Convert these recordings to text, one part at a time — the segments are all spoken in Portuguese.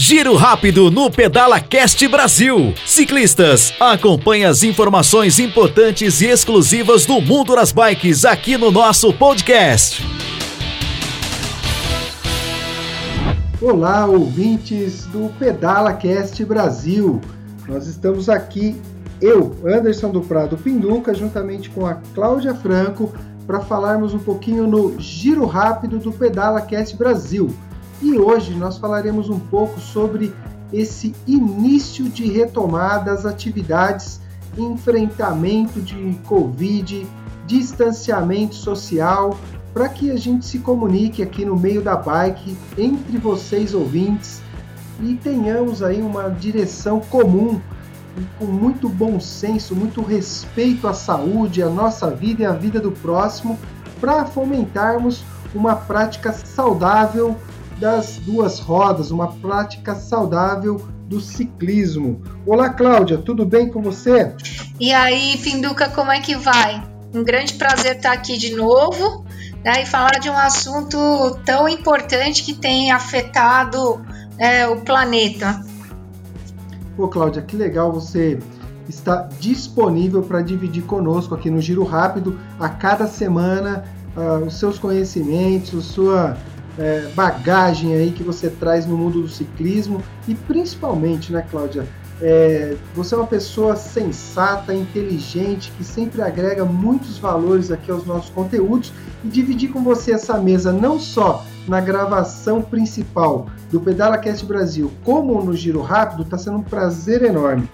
Giro rápido no Pedala Cast Brasil. Ciclistas, acompanhe as informações importantes e exclusivas do mundo das bikes aqui no nosso podcast. Olá, ouvintes do Pedala Cast Brasil. Nós estamos aqui, eu, Anderson do Prado Pinduca, juntamente com a Cláudia Franco, para falarmos um pouquinho no Giro Rápido do Pedala Cast Brasil. E hoje nós falaremos um pouco sobre esse início de retomada das atividades, enfrentamento de Covid, distanciamento social, para que a gente se comunique aqui no meio da bike entre vocês ouvintes e tenhamos aí uma direção comum com muito bom senso, muito respeito à saúde, à nossa vida e à vida do próximo, para fomentarmos uma prática saudável das duas rodas, uma prática saudável do ciclismo. Olá, Cláudia, tudo bem com você? E aí, Pinduca, como é que vai? Um grande prazer estar aqui de novo né, e falar de um assunto tão importante que tem afetado é, o planeta. Pô, Cláudia, que legal você está disponível para dividir conosco aqui no Giro Rápido a cada semana uh, os seus conhecimentos, sua é, bagagem aí que você traz no mundo do ciclismo e principalmente, né, Cláudia? É, você é uma pessoa sensata, inteligente, que sempre agrega muitos valores aqui aos nossos conteúdos e dividir com você essa mesa não só na gravação principal do PedalaCast Brasil, como no Giro Rápido, está sendo um prazer enorme.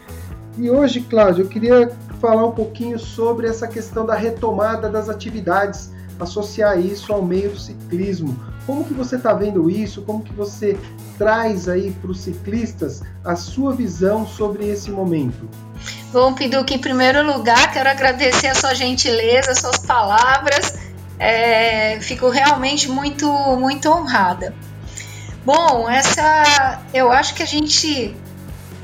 E hoje, Cláudia, eu queria falar um pouquinho sobre essa questão da retomada das atividades, associar isso ao meio do ciclismo. Como que você está vendo isso? Como que você traz aí para os ciclistas a sua visão sobre esse momento? Bom, Piduca, em primeiro lugar, quero agradecer a sua gentileza, as suas palavras. É, fico realmente muito, muito honrada. Bom, essa, eu acho que a gente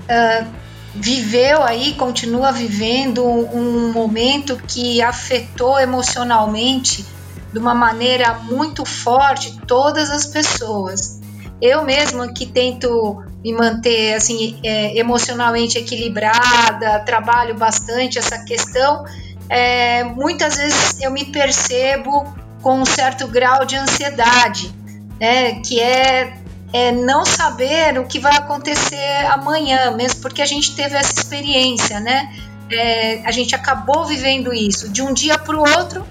uh, viveu aí, continua vivendo um momento que afetou emocionalmente de uma maneira muito forte todas as pessoas. Eu mesma que tento me manter assim é, emocionalmente equilibrada, trabalho bastante essa questão, é, muitas vezes eu me percebo com um certo grau de ansiedade, né, que é, é não saber o que vai acontecer amanhã, mesmo porque a gente teve essa experiência, né? É, a gente acabou vivendo isso de um dia para o outro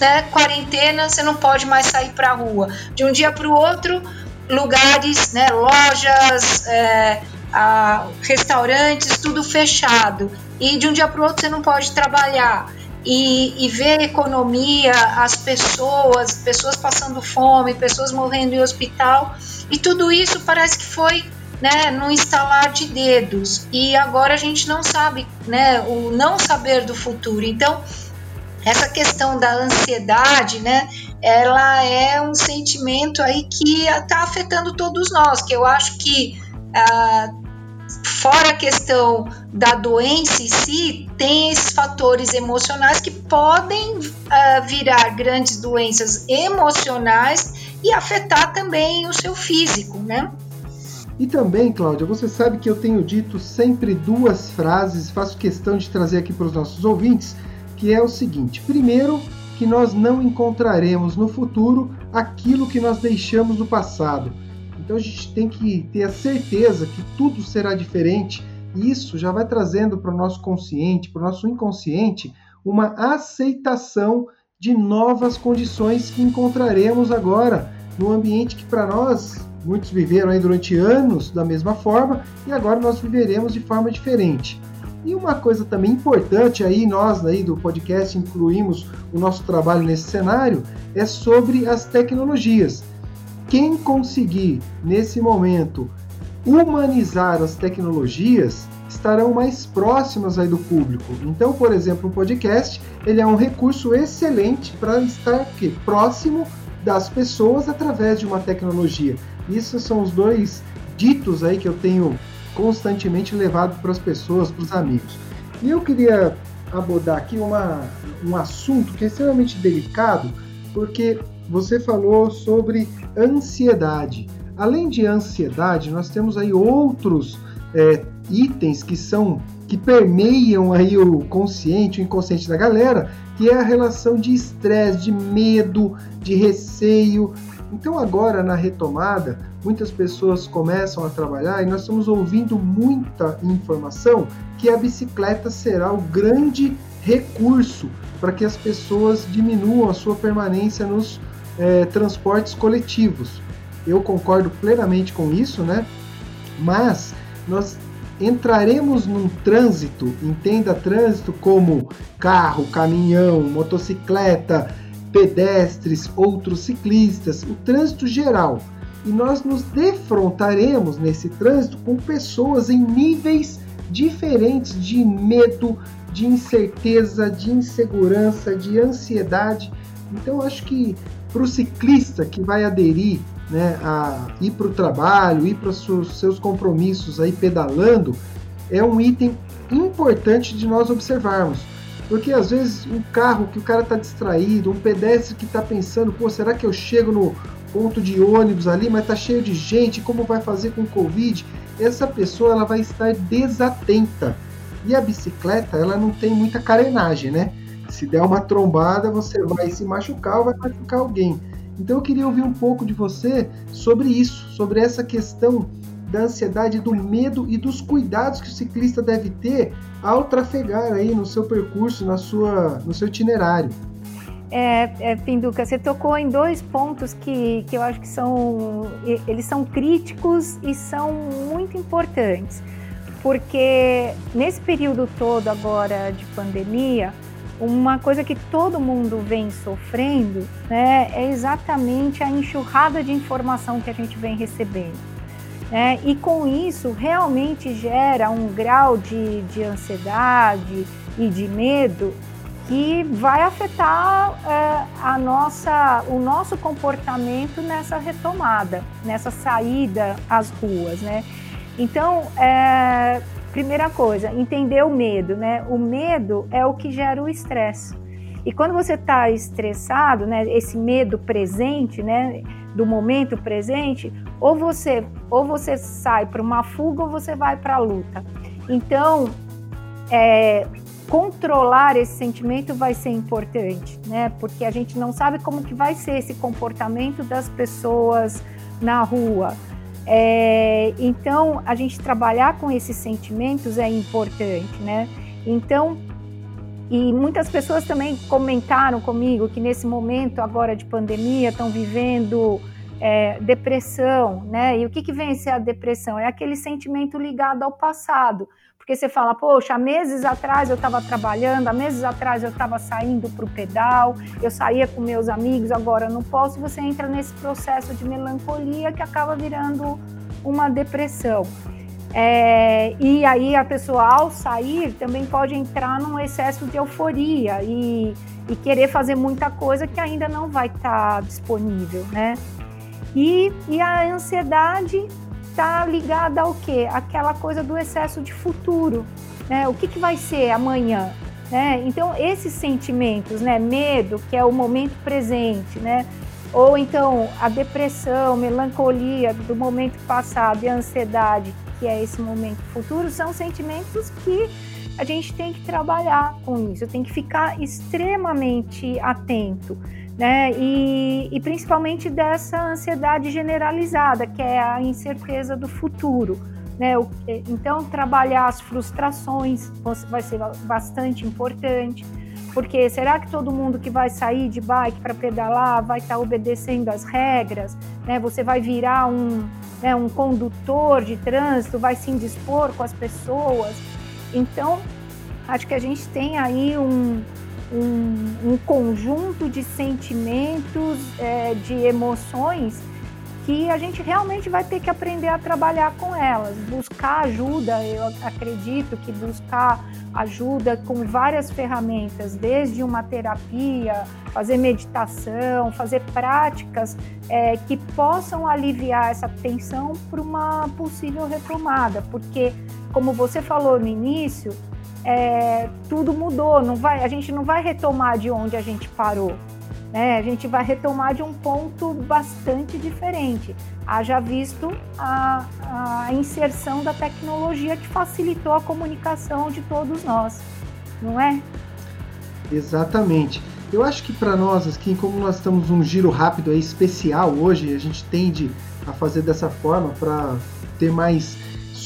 né, quarentena, você não pode mais sair para a rua. De um dia para o outro, lugares, né, lojas, é, a, restaurantes, tudo fechado. E de um dia para o outro você não pode trabalhar. E, e ver a economia, as pessoas, pessoas passando fome, pessoas morrendo em hospital, e tudo isso parece que foi né, no instalar de dedos. E agora a gente não sabe, né, o não saber do futuro. Então, essa questão da ansiedade, né, ela é um sentimento aí que está afetando todos nós, que eu acho que ah, fora a questão da doença em si, tem esses fatores emocionais que podem ah, virar grandes doenças emocionais e afetar também o seu físico, né? E também, Cláudia, você sabe que eu tenho dito sempre duas frases, faço questão de trazer aqui para os nossos ouvintes, que é o seguinte: primeiro, que nós não encontraremos no futuro aquilo que nós deixamos no passado. Então a gente tem que ter a certeza que tudo será diferente. E isso já vai trazendo para o nosso consciente, para o nosso inconsciente, uma aceitação de novas condições que encontraremos agora no ambiente que para nós muitos viveram aí durante anos da mesma forma e agora nós viveremos de forma diferente. E uma coisa também importante aí, nós aí do podcast incluímos o nosso trabalho nesse cenário, é sobre as tecnologias. Quem conseguir, nesse momento, humanizar as tecnologias, estarão mais próximas aí do público. Então, por exemplo, o podcast, ele é um recurso excelente para estar aqui, próximo das pessoas através de uma tecnologia. Isso são os dois ditos aí que eu tenho constantemente levado para as pessoas, para os amigos. E eu queria abordar aqui uma, um assunto que é extremamente delicado, porque você falou sobre ansiedade. Além de ansiedade, nós temos aí outros é, itens que são que permeiam aí o consciente, o inconsciente da galera, que é a relação de estresse, de medo, de receio. Então agora na retomada, muitas pessoas começam a trabalhar e nós estamos ouvindo muita informação que a bicicleta será o grande recurso para que as pessoas diminuam a sua permanência nos é, transportes coletivos. Eu concordo plenamente com isso, né? Mas nós entraremos num trânsito, entenda trânsito como carro, caminhão, motocicleta, pedestres, outros ciclistas, o trânsito geral. E nós nos defrontaremos nesse trânsito com pessoas em níveis diferentes de medo, de incerteza, de insegurança, de ansiedade. Então acho que para o ciclista que vai aderir né, a ir para o trabalho, ir para os seus compromissos aí pedalando, é um item importante de nós observarmos. Porque às vezes um carro que o cara está distraído, um pedestre que está pensando, pô, será que eu chego no ponto de ônibus ali, mas está cheio de gente, como vai fazer com o Covid? Essa pessoa ela vai estar desatenta. E a bicicleta, ela não tem muita carenagem, né? Se der uma trombada, você vai se machucar ou vai machucar alguém. Então eu queria ouvir um pouco de você sobre isso, sobre essa questão da ansiedade, do medo e dos cuidados que o ciclista deve ter ao trafegar aí no seu percurso, na sua, no seu itinerário. É, é, Pinduca, você tocou em dois pontos que, que eu acho que são, eles são críticos e são muito importantes, porque nesse período todo agora de pandemia, uma coisa que todo mundo vem sofrendo né, é exatamente a enxurrada de informação que a gente vem recebendo. Né? E com isso, realmente gera um grau de, de ansiedade e de medo que vai afetar é, a nossa, o nosso comportamento nessa retomada, nessa saída às ruas. Né? Então, é, primeira coisa, entender o medo, né? O medo é o que gera o estresse. E quando você está estressado, né, esse medo presente, né, do momento presente, ou você ou você sai para uma fuga ou você vai para a luta. Então, é, controlar esse sentimento vai ser importante, né? Porque a gente não sabe como que vai ser esse comportamento das pessoas na rua. É, então, a gente trabalhar com esses sentimentos é importante, né? Então, e muitas pessoas também comentaram comigo que nesse momento agora de pandemia estão vivendo é, depressão, né? E o que, que vem ser a depressão? É aquele sentimento ligado ao passado. Porque você fala, poxa, há meses atrás eu estava trabalhando, há meses atrás eu estava saindo para o pedal, eu saía com meus amigos, agora não posso. Você entra nesse processo de melancolia que acaba virando uma depressão. É, e aí a pessoa, ao sair, também pode entrar num excesso de euforia e, e querer fazer muita coisa que ainda não vai estar tá disponível, né? E, e a ansiedade está ligada ao quê? Aquela coisa do excesso de futuro, né? O que, que vai ser amanhã? Né? Então, esses sentimentos, né? Medo, que é o momento presente, né? Ou então a depressão, melancolia do momento passado e a ansiedade, que é esse momento futuro, são sentimentos que a gente tem que trabalhar com isso, tem que ficar extremamente atento né? E, e principalmente dessa ansiedade generalizada, que é a incerteza do futuro. Né? Então, trabalhar as frustrações vai ser bastante importante, porque será que todo mundo que vai sair de bike para pedalar vai estar tá obedecendo as regras? Né? Você vai virar um, né, um condutor de trânsito, vai se indispor com as pessoas? Então, acho que a gente tem aí um, um, um conjunto de sentimentos, é, de emoções que a gente realmente vai ter que aprender a trabalhar com elas, buscar ajuda. Eu acredito que buscar ajuda com várias ferramentas, desde uma terapia, fazer meditação, fazer práticas é, que possam aliviar essa tensão para uma possível retomada, porque, como você falou no início, é, tudo mudou, não vai, a gente não vai retomar de onde a gente parou. né? A gente vai retomar de um ponto bastante diferente. Haja visto a, a inserção da tecnologia que facilitou a comunicação de todos nós, não é? Exatamente. Eu acho que para nós, aqui, como nós estamos um giro rápido aí, especial hoje, a gente tende a fazer dessa forma para ter mais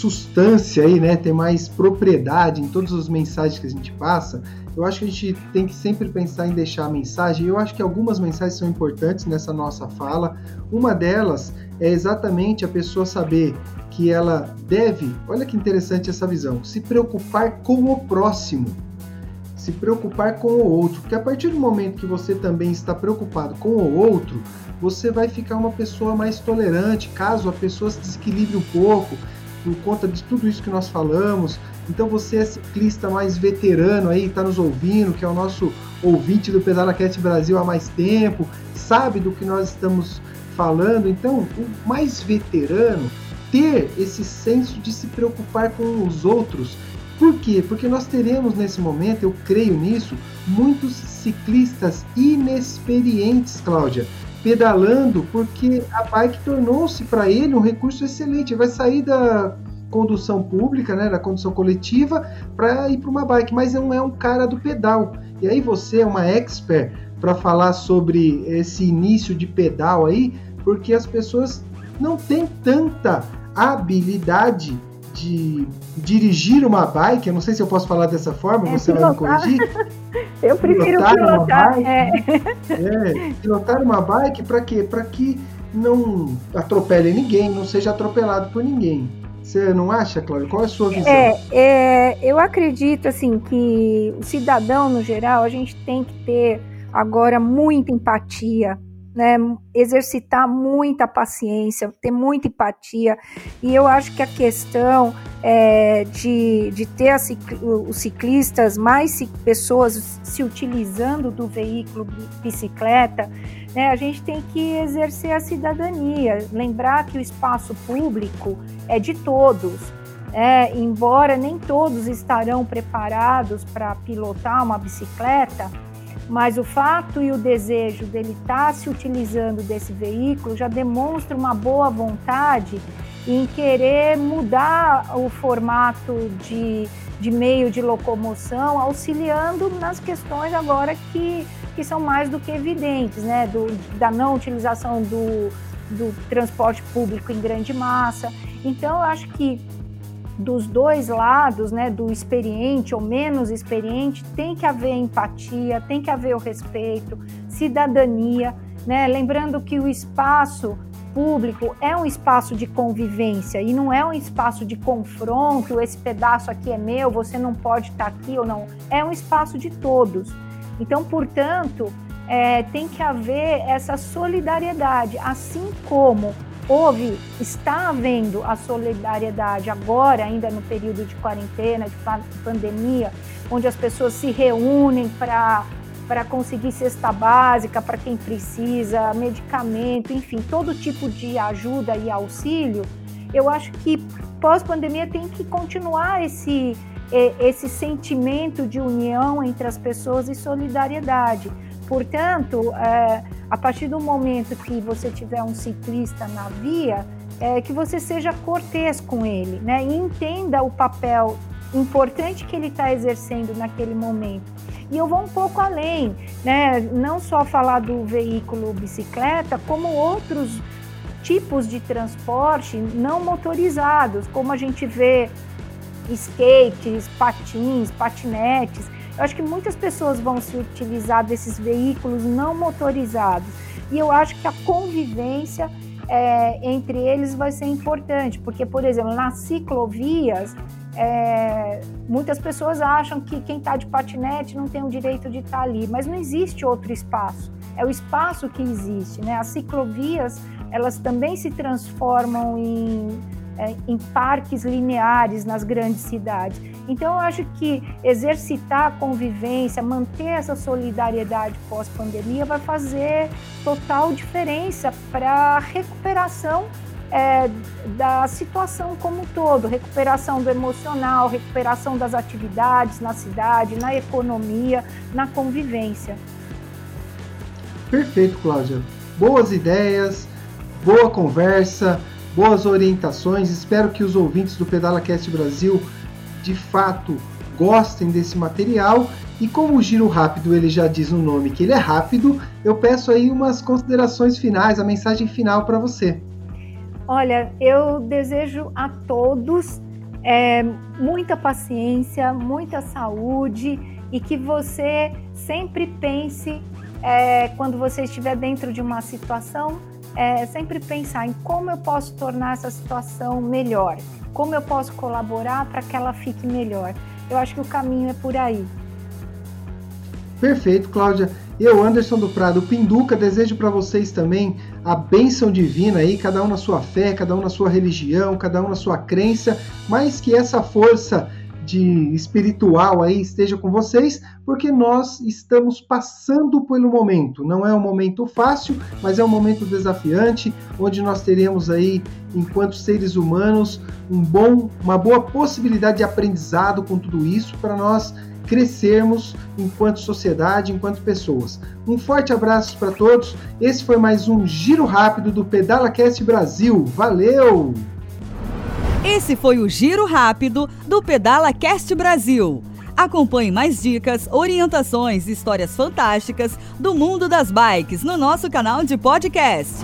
substância aí, né? Ter mais propriedade em todas as mensagens que a gente passa. Eu acho que a gente tem que sempre pensar em deixar a mensagem. Eu acho que algumas mensagens são importantes nessa nossa fala. Uma delas é exatamente a pessoa saber que ela deve, olha que interessante essa visão, se preocupar com o próximo se preocupar com o outro, porque a partir do momento que você também está preocupado com o outro, você vai ficar uma pessoa mais tolerante, caso a pessoa se desequilibre um pouco por conta de tudo isso que nós falamos. Então você é ciclista mais veterano aí, está nos ouvindo, que é o nosso ouvinte do Pedala Cat Brasil há mais tempo, sabe do que nós estamos falando. Então, o mais veterano ter esse senso de se preocupar com os outros por quê? Porque nós teremos nesse momento, eu creio nisso, muitos ciclistas inexperientes, Cláudia, pedalando porque a bike tornou-se para ele um recurso excelente. Ele vai sair da condução pública, né, da condução coletiva, para ir para uma bike, mas não é um cara do pedal. E aí você é uma expert para falar sobre esse início de pedal aí, porque as pessoas não têm tanta habilidade de dirigir uma bike, eu não sei se eu posso falar dessa forma, é, você pilotar. vai me corrigir. eu prefiro pilotar, pilotar uma bike, é. é pilotar uma bike para quê? Para que não atropele ninguém, não seja atropelado por ninguém. Você não acha, Cláudio? Qual é a sua visão? É, é, eu acredito assim que o cidadão no geral a gente tem que ter agora muita empatia né, exercitar muita paciência, ter muita empatia. E eu acho que a questão é, de, de ter os ciclistas, mais pessoas se utilizando do veículo bicicleta, né, a gente tem que exercer a cidadania, lembrar que o espaço público é de todos. É, embora nem todos estarão preparados para pilotar uma bicicleta, mas o fato e o desejo dele estar tá se utilizando desse veículo já demonstra uma boa vontade em querer mudar o formato de, de meio de locomoção, auxiliando nas questões agora que, que são mais do que evidentes, né? Do, da não utilização do, do transporte público em grande massa. Então, eu acho que dos dois lados, né, do experiente ou menos experiente, tem que haver empatia, tem que haver o respeito, cidadania, né? Lembrando que o espaço público é um espaço de convivência e não é um espaço de confronto, esse pedaço aqui é meu, você não pode estar aqui ou não. É um espaço de todos. Então, portanto, é, tem que haver essa solidariedade, assim como houve, está havendo a solidariedade agora, ainda no período de quarentena, de pandemia, onde as pessoas se reúnem para para conseguir cesta básica para quem precisa, medicamento, enfim, todo tipo de ajuda e auxílio, eu acho que pós-pandemia tem que continuar esse, esse sentimento de união entre as pessoas e solidariedade. Portanto, é, a partir do momento que você tiver um ciclista na via, é, que você seja cortês com ele, né? E entenda o papel importante que ele está exercendo naquele momento. E eu vou um pouco além, né? Não só falar do veículo bicicleta, como outros tipos de transporte não motorizados, como a gente vê skates, patins, patinetes eu acho que muitas pessoas vão se utilizar desses veículos não motorizados e eu acho que a convivência é, entre eles vai ser importante, porque, por exemplo, nas ciclovias, é, muitas pessoas acham que quem está de patinete não tem o direito de estar tá ali, mas não existe outro espaço. É o espaço que existe, né? As ciclovias, elas também se transformam em é, em parques lineares nas grandes cidades. Então, eu acho que exercitar a convivência, manter essa solidariedade pós-pandemia vai fazer total diferença para a recuperação é, da situação como um todo, recuperação do emocional, recuperação das atividades na cidade, na economia, na convivência. Perfeito, Cláudia. Boas ideias, boa conversa, boas orientações. Espero que os ouvintes do PedalaCast Brasil de fato gostem desse material. E como o giro rápido ele já diz no nome que ele é rápido, eu peço aí umas considerações finais, a mensagem final para você. Olha, eu desejo a todos é, muita paciência, muita saúde e que você sempre pense, é, quando você estiver dentro de uma situação, é, sempre pensar em como eu posso tornar essa situação melhor, como eu posso colaborar para que ela fique melhor. Eu acho que o caminho é por aí. Perfeito, Cláudia. Eu, Anderson do Prado Pinduca, desejo para vocês também a bênção divina aí, cada um na sua fé, cada um na sua religião, cada um na sua crença, mas que essa força de espiritual aí esteja com vocês, porque nós estamos passando pelo momento. Não é um momento fácil, mas é um momento desafiante, onde nós teremos aí, enquanto seres humanos, um bom, uma boa possibilidade de aprendizado com tudo isso para nós crescermos enquanto sociedade, enquanto pessoas. Um forte abraço para todos. Esse foi mais um giro rápido do PedalaCast Brasil. Valeu! Esse foi o giro rápido do PedalaCast Brasil. Acompanhe mais dicas, orientações e histórias fantásticas do mundo das bikes no nosso canal de podcast.